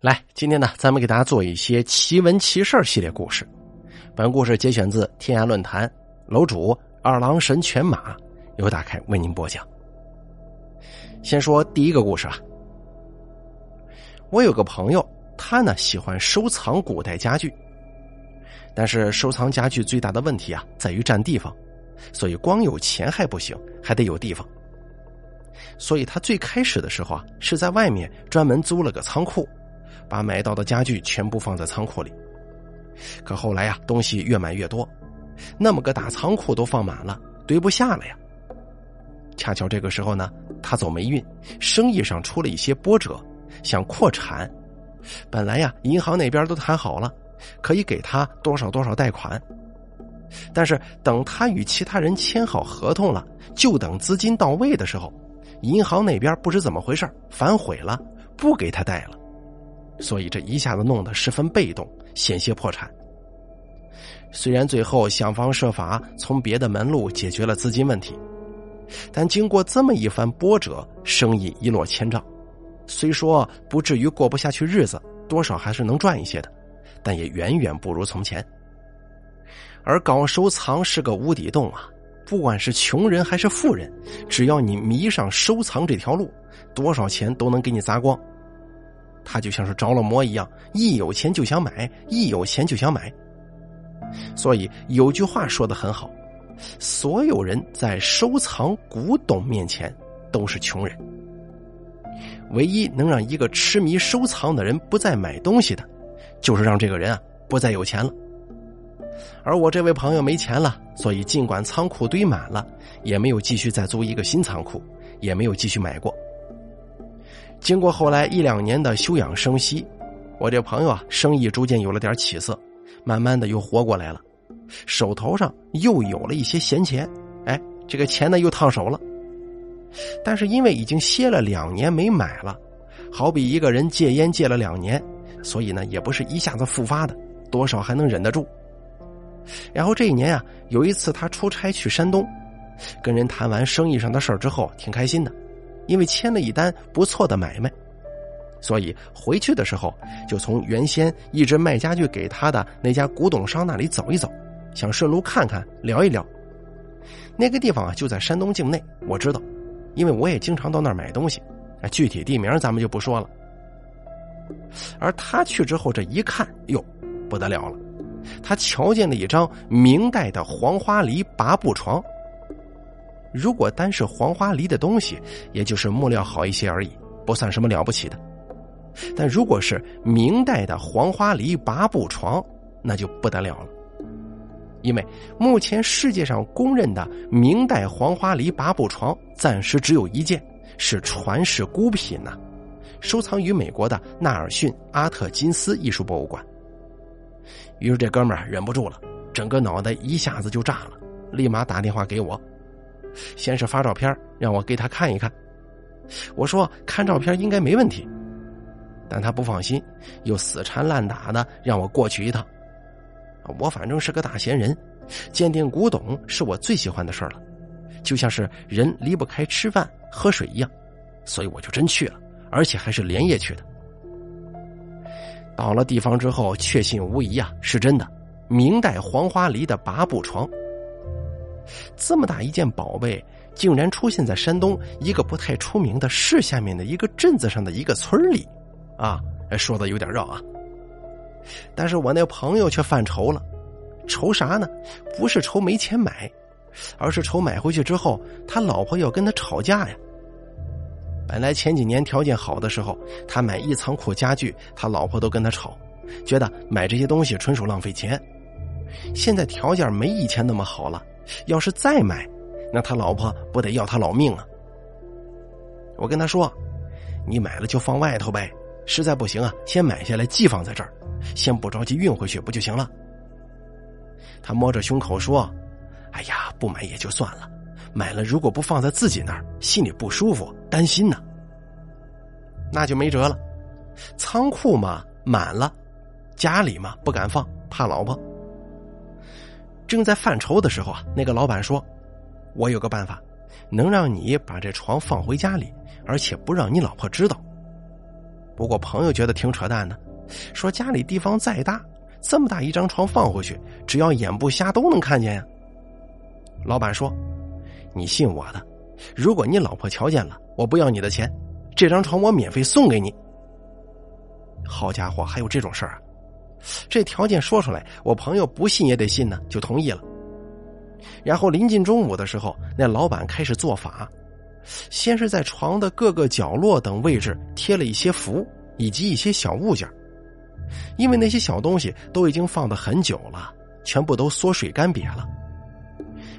来，今天呢，咱们给大家做一些奇闻奇事系列故事。本故事节选自天涯论坛楼主二郎神犬马，由打开为您播讲。先说第一个故事啊，我有个朋友，他呢喜欢收藏古代家具，但是收藏家具最大的问题啊，在于占地方，所以光有钱还不行，还得有地方。所以他最开始的时候啊，是在外面专门租了个仓库。把买到的家具全部放在仓库里，可后来呀，东西越买越多，那么个大仓库都放满了，堆不下了呀。恰巧这个时候呢，他走霉运，生意上出了一些波折，想扩产。本来呀，银行那边都谈好了，可以给他多少多少贷款，但是等他与其他人签好合同了，就等资金到位的时候，银行那边不知怎么回事反悔了，不给他贷了。所以这一下子弄得十分被动，险些破产。虽然最后想方设法从别的门路解决了资金问题，但经过这么一番波折，生意一落千丈。虽说不至于过不下去日子，多少还是能赚一些的，但也远远不如从前。而搞收藏是个无底洞啊，不管是穷人还是富人，只要你迷上收藏这条路，多少钱都能给你砸光。他就像是着了魔一样，一有钱就想买，一有钱就想买。所以有句话说的很好：所有人在收藏古董面前都是穷人。唯一能让一个痴迷收藏的人不再买东西的，就是让这个人啊不再有钱了。而我这位朋友没钱了，所以尽管仓库堆满了，也没有继续再租一个新仓库，也没有继续买过。经过后来一两年的休养生息，我这朋友啊，生意逐渐有了点起色，慢慢的又活过来了，手头上又有了一些闲钱，哎，这个钱呢又烫手了。但是因为已经歇了两年没买了，好比一个人戒烟戒了两年，所以呢也不是一下子复发的，多少还能忍得住。然后这一年啊，有一次他出差去山东，跟人谈完生意上的事儿之后，挺开心的。因为签了一单不错的买卖，所以回去的时候就从原先一直卖家具给他的那家古董商那里走一走，想顺路看看聊一聊。那个地方啊就在山东境内，我知道，因为我也经常到那儿买东西。具体地名咱们就不说了。而他去之后这一看，哟，不得了了，他瞧见了一张明代的黄花梨拔步床。如果单是黄花梨的东西，也就是木料好一些而已，不算什么了不起的。但如果是明代的黄花梨八步床，那就不得了了。因为目前世界上公认的明代黄花梨八步床，暂时只有一件，是传世孤品呐，收藏于美国的纳尔逊阿特金斯艺术博物馆。于是这哥们儿忍不住了，整个脑袋一下子就炸了，立马打电话给我。先是发照片让我给他看一看，我说看照片应该没问题，但他不放心，又死缠烂打的让我过去一趟。我反正是个大闲人，鉴定古董是我最喜欢的事了，就像是人离不开吃饭喝水一样，所以我就真去了，而且还是连夜去的。到了地方之后，确信无疑啊，是真的，明代黄花梨的八步床。这么大一件宝贝，竟然出现在山东一个不太出名的市下面的一个镇子上的一个村里，啊，说的有点绕啊。但是我那朋友却犯愁了，愁啥呢？不是愁没钱买，而是愁买回去之后，他老婆要跟他吵架呀。本来前几年条件好的时候，他买一仓库家具，他老婆都跟他吵，觉得买这些东西纯属浪费钱。现在条件没以前那么好了。要是再买，那他老婆不得要他老命啊！我跟他说：“你买了就放外头呗，实在不行啊，先买下来寄放在这儿，先不着急运回去不就行了？”他摸着胸口说：“哎呀，不买也就算了，买了如果不放在自己那儿，心里不舒服，担心呢。那就没辙了，仓库嘛满了，家里嘛不敢放，怕老婆。”正在犯愁的时候啊，那个老板说：“我有个办法，能让你把这床放回家里，而且不让你老婆知道。”不过朋友觉得挺扯淡的，说家里地方再大，这么大一张床放回去，只要眼不瞎都能看见呀。老板说：“你信我的，如果你老婆瞧见了，我不要你的钱，这张床我免费送给你。”好家伙，还有这种事儿啊！这条件说出来，我朋友不信也得信呢，就同意了。然后临近中午的时候，那老板开始做法，先是在床的各个角落等位置贴了一些符以及一些小物件，因为那些小东西都已经放的很久了，全部都缩水干瘪了。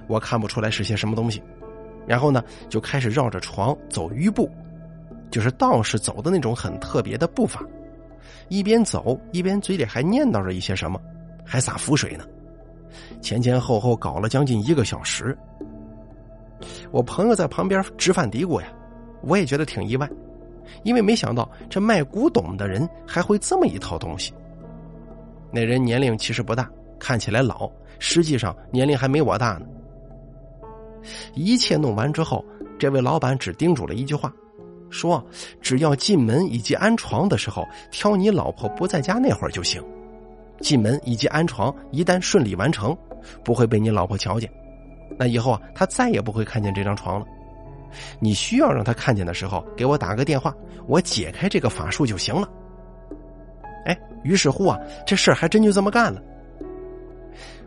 我看不出来是些什么东西，然后呢，就开始绕着床走迂步，就是道士走的那种很特别的步伐，一边走一边嘴里还念叨着一些什么，还洒符水呢。前前后后搞了将近一个小时，我朋友在旁边直犯嘀咕呀，我也觉得挺意外，因为没想到这卖古董的人还会这么一套东西。那人年龄其实不大，看起来老，实际上年龄还没我大呢。一切弄完之后，这位老板只叮嘱了一句话，说：“只要进门以及安床的时候，挑你老婆不在家那会儿就行。进门以及安床一旦顺利完成，不会被你老婆瞧见。那以后啊，他再也不会看见这张床了。你需要让他看见的时候，给我打个电话，我解开这个法术就行了。”哎，于是乎啊，这事儿还真就这么干了。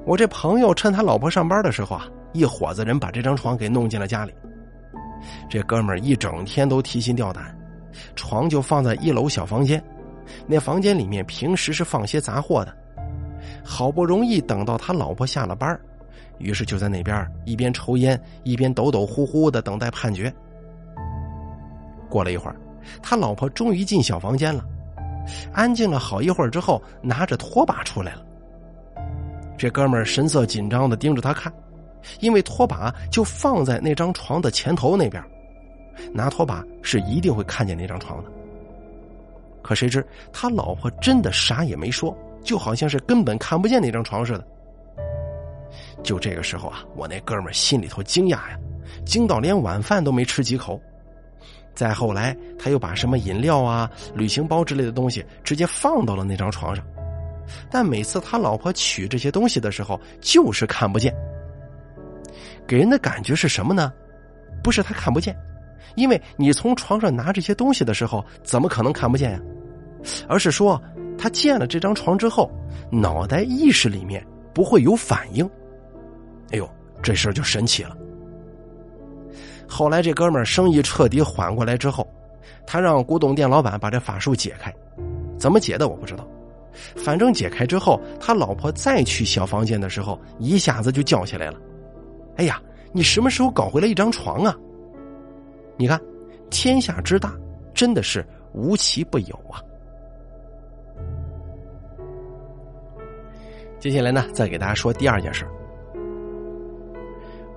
我这朋友趁他老婆上班的时候啊。一伙子人把这张床给弄进了家里，这哥们儿一整天都提心吊胆，床就放在一楼小房间，那房间里面平时是放些杂货的，好不容易等到他老婆下了班，于是就在那边一边抽烟一边抖抖呼呼的等待判决。过了一会儿，他老婆终于进小房间了，安静了好一会儿之后，拿着拖把出来了，这哥们儿神色紧张的盯着他看。因为拖把就放在那张床的前头那边，拿拖把是一定会看见那张床的。可谁知他老婆真的啥也没说，就好像是根本看不见那张床似的。就这个时候啊，我那哥们心里头惊讶呀，惊到连晚饭都没吃几口。再后来，他又把什么饮料啊、旅行包之类的东西直接放到了那张床上，但每次他老婆取这些东西的时候，就是看不见。给人的感觉是什么呢？不是他看不见，因为你从床上拿这些东西的时候，怎么可能看不见呀？而是说他见了这张床之后，脑袋意识里面不会有反应。哎呦，这事儿就神奇了。后来这哥们儿生意彻底缓过来之后，他让古董店老板把这法术解开，怎么解的我不知道，反正解开之后，他老婆再去小房间的时候，一下子就叫起来了。哎呀，你什么时候搞回来一张床啊？你看，天下之大，真的是无奇不有啊！接下来呢，再给大家说第二件事。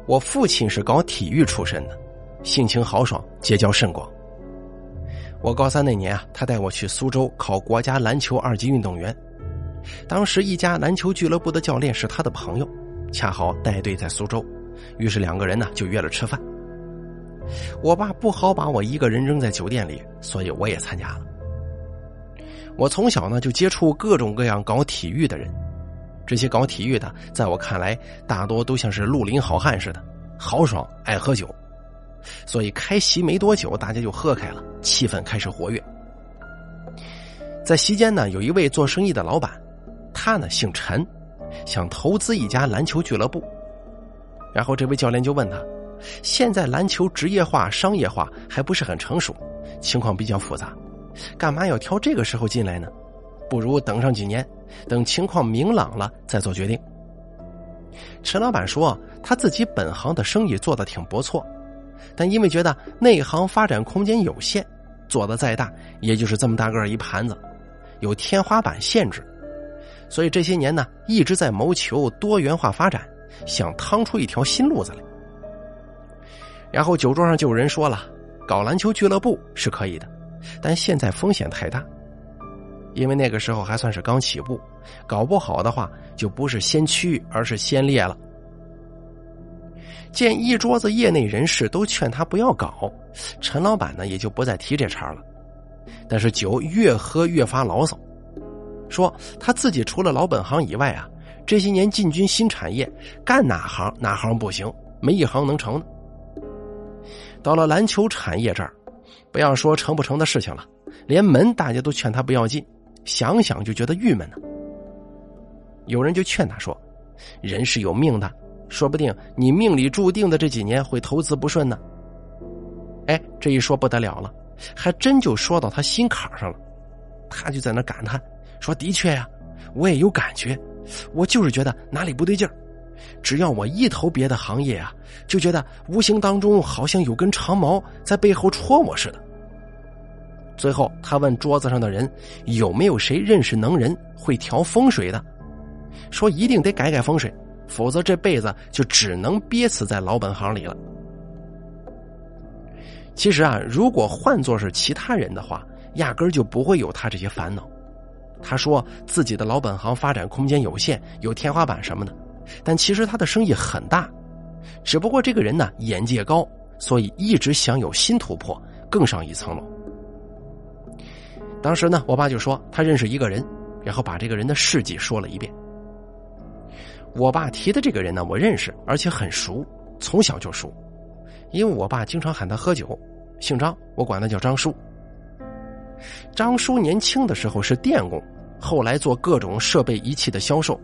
我父亲是搞体育出身的，性情豪爽，结交甚广。我高三那年啊，他带我去苏州考国家篮球二级运动员。当时一家篮球俱乐部的教练是他的朋友，恰好带队在苏州。于是两个人呢就约了吃饭。我爸不好把我一个人扔在酒店里，所以我也参加了。我从小呢就接触各种各样搞体育的人，这些搞体育的在我看来大多都像是绿林好汉似的，豪爽爱喝酒，所以开席没多久大家就喝开了，气氛开始活跃。在席间呢，有一位做生意的老板，他呢姓陈，想投资一家篮球俱乐部。然后这位教练就问他：“现在篮球职业化、商业化还不是很成熟，情况比较复杂，干嘛要挑这个时候进来呢？不如等上几年，等情况明朗了再做决定。”陈老板说：“他自己本行的生意做的挺不错，但因为觉得内行发展空间有限，做的再大也就是这么大个一盘子，有天花板限制，所以这些年呢一直在谋求多元化发展。”想趟出一条新路子来，然后酒桌上就有人说了：“搞篮球俱乐部是可以的，但现在风险太大，因为那个时候还算是刚起步，搞不好的话就不是先驱，而是先烈了。”见一桌子业内人士都劝他不要搞，陈老板呢也就不再提这茬了，但是酒越喝越发牢骚，说他自己除了老本行以外啊，这些年进军新产业，干哪行哪行不行，没一行能成的。到了篮球产业这儿，不要说成不成的事情了，连门大家都劝他不要进，想想就觉得郁闷呢。有人就劝他说：“人是有命的，说不定你命里注定的这几年会投资不顺呢。”哎，这一说不得了了，还真就说到他心坎上了。他就在那感叹说：“的确呀，我也有感觉，我就是觉得哪里不对劲儿。只要我一投别的行业啊，就觉得无形当中好像有根长毛在背后戳我似的。”最后，他问桌子上的人有没有谁认识能人会调风水的。说一定得改改风水，否则这辈子就只能憋死在老本行里了。其实啊，如果换作是其他人的话，压根儿就不会有他这些烦恼。他说自己的老本行发展空间有限，有天花板什么的，但其实他的生意很大，只不过这个人呢眼界高，所以一直想有新突破，更上一层楼。当时呢，我爸就说他认识一个人，然后把这个人的事迹说了一遍。我爸提的这个人呢，我认识，而且很熟，从小就熟，因为我爸经常喊他喝酒，姓张，我管他叫张叔。张叔年轻的时候是电工，后来做各种设备仪器的销售，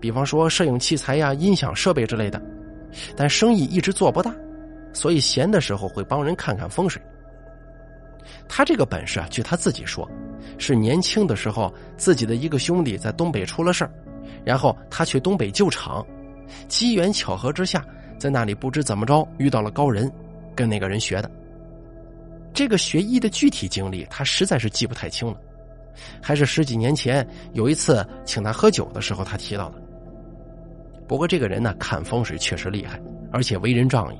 比方说摄影器材呀、音响设备之类的，但生意一直做不大，所以闲的时候会帮人看看风水。他这个本事啊，据他自己说，是年轻的时候自己的一个兄弟在东北出了事儿。然后他去东北救场，机缘巧合之下，在那里不知怎么着遇到了高人，跟那个人学的。这个学医的具体经历他实在是记不太清了，还是十几年前有一次请他喝酒的时候他提到的。不过这个人呢，看风水确实厉害，而且为人仗义。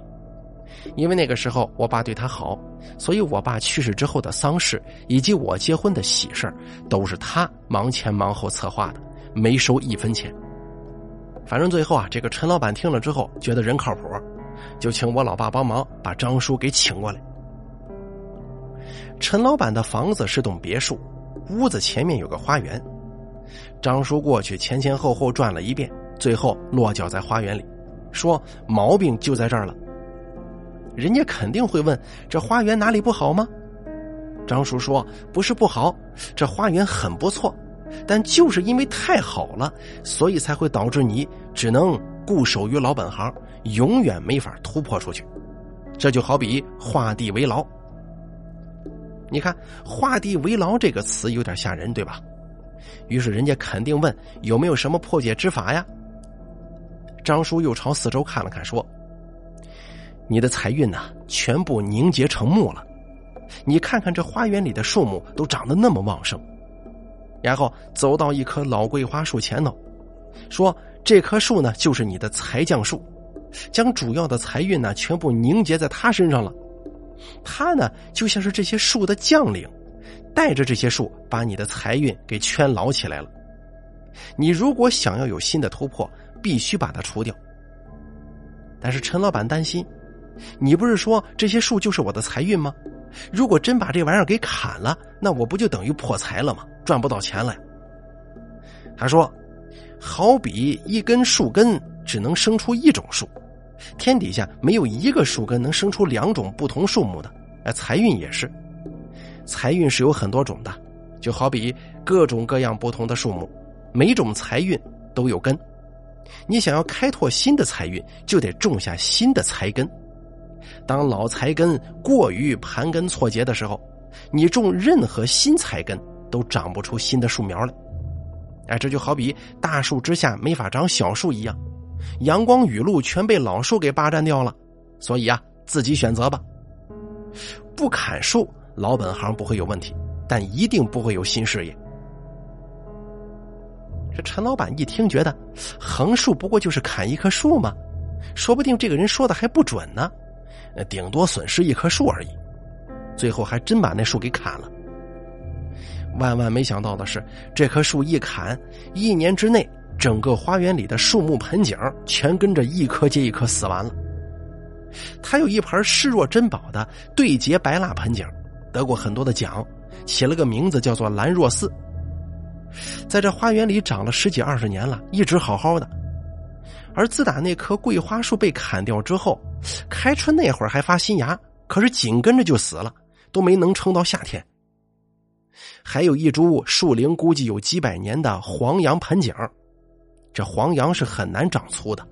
因为那个时候我爸对他好，所以我爸去世之后的丧事以及我结婚的喜事都是他忙前忙后策划的。没收一分钱，反正最后啊，这个陈老板听了之后觉得人靠谱，就请我老爸帮忙把张叔给请过来。陈老板的房子是栋别墅，屋子前面有个花园。张叔过去前前后后转了一遍，最后落脚在花园里，说毛病就在这儿了。人家肯定会问：这花园哪里不好吗？张叔说：不是不好，这花园很不错。但就是因为太好了，所以才会导致你只能固守于老本行，永远没法突破出去。这就好比画地为牢。你看“画地为牢”这个词有点吓人，对吧？于是人家肯定问有没有什么破解之法呀？张叔又朝四周看了看，说：“你的财运呐，全部凝结成木了。你看看这花园里的树木都长得那么旺盛。”然后走到一棵老桂花树前头，说：“这棵树呢，就是你的财将树，将主要的财运呢，全部凝结在它身上了。它呢，就像是这些树的将领，带着这些树，把你的财运给圈牢起来了。你如果想要有新的突破，必须把它除掉。但是陈老板担心，你不是说这些树就是我的财运吗？如果真把这玩意儿给砍了，那我不就等于破财了吗？”赚不到钱了。他说：“好比一根树根只能生出一种树，天底下没有一个树根能生出两种不同树木的。哎，财运也是，财运是有很多种的，就好比各种各样不同的树木，每种财运都有根。你想要开拓新的财运，就得种下新的财根。当老财根过于盘根错节的时候，你种任何新财根。”都长不出新的树苗来，哎，这就好比大树之下没法长小树一样，阳光雨露全被老树给霸占掉了。所以啊，自己选择吧。不砍树，老本行不会有问题，但一定不会有新事业。这陈老板一听，觉得横竖不过就是砍一棵树吗？说不定这个人说的还不准呢，顶多损失一棵树而已。最后还真把那树给砍了。万万没想到的是，这棵树一砍，一年之内，整个花园里的树木盆景全跟着一棵接一棵死完了。他有一盘视若珍宝的对节白蜡盆景，得过很多的奖，起了个名字叫做兰若寺。在这花园里长了十几二十年了，一直好好的。而自打那棵桂花树被砍掉之后，开春那会儿还发新芽，可是紧跟着就死了，都没能撑到夏天。还有一株树龄估计有几百年的黄杨盆景，这黄杨是很难长粗的，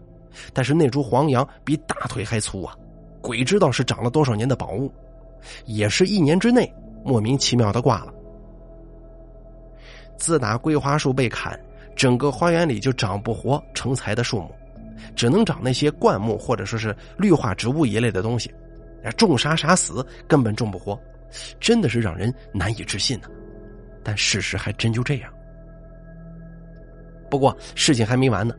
但是那株黄杨比大腿还粗啊！鬼知道是长了多少年的宝物，也是一年之内莫名其妙的挂了。自打桂花树被砍，整个花园里就长不活成材的树木，只能长那些灌木或者说是绿化植物一类的东西，种啥啥死，根本种不活，真的是让人难以置信呢。但事实还真就这样。不过事情还没完呢，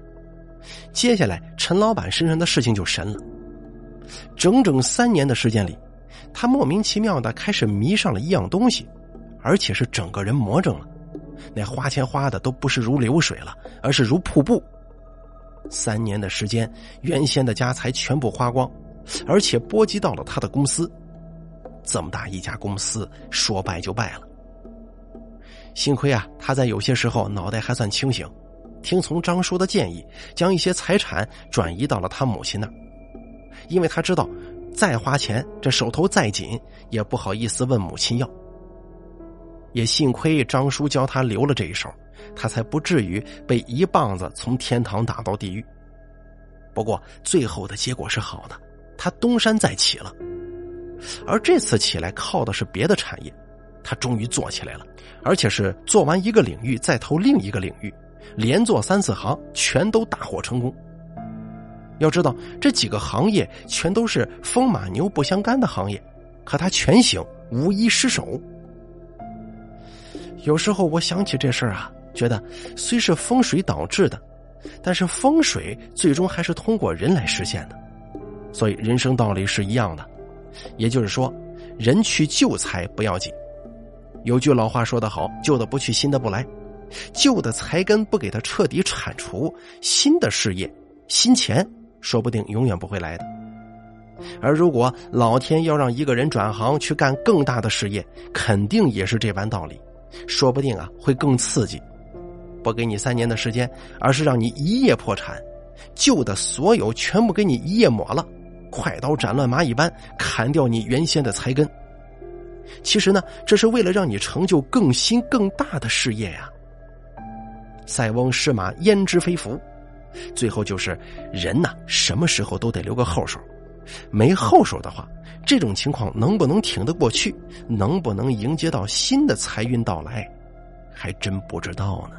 接下来陈老板身上的事情就神了。整整三年的时间里，他莫名其妙的开始迷上了一样东西，而且是整个人魔怔了。那花钱花的都不是如流水了，而是如瀑布。三年的时间，原先的家财全部花光，而且波及到了他的公司。这么大一家公司，说败就败了。幸亏啊，他在有些时候脑袋还算清醒，听从张叔的建议，将一些财产转移到了他母亲那儿。因为他知道，再花钱，这手头再紧，也不好意思问母亲要。也幸亏张叔教他留了这一手，他才不至于被一棒子从天堂打到地狱。不过最后的结果是好的，他东山再起了。而这次起来靠的是别的产业，他终于做起来了，而且是做完一个领域再投另一个领域，连做三四行，全都大获成功。要知道，这几个行业全都是风马牛不相干的行业，可他全行，无一失手。有时候我想起这事儿啊，觉得虽是风水导致的，但是风水最终还是通过人来实现的，所以人生道理是一样的。也就是说，人去旧财不要紧。有句老话说得好：“旧的不去，新的不来。”旧的财根不给他彻底铲除，新的事业、新钱说不定永远不会来的。而如果老天要让一个人转行去干更大的事业，肯定也是这般道理。说不定啊，会更刺激，不给你三年的时间，而是让你一夜破产，旧的所有全部给你一夜抹了，快刀斩乱麻一般砍掉你原先的财根。其实呢，这是为了让你成就更新更大的事业呀。塞翁失马焉知非福，最后就是人呐，什么时候都得留个后手，没后手的话。这种情况能不能挺得过去，能不能迎接到新的财运到来，还真不知道呢。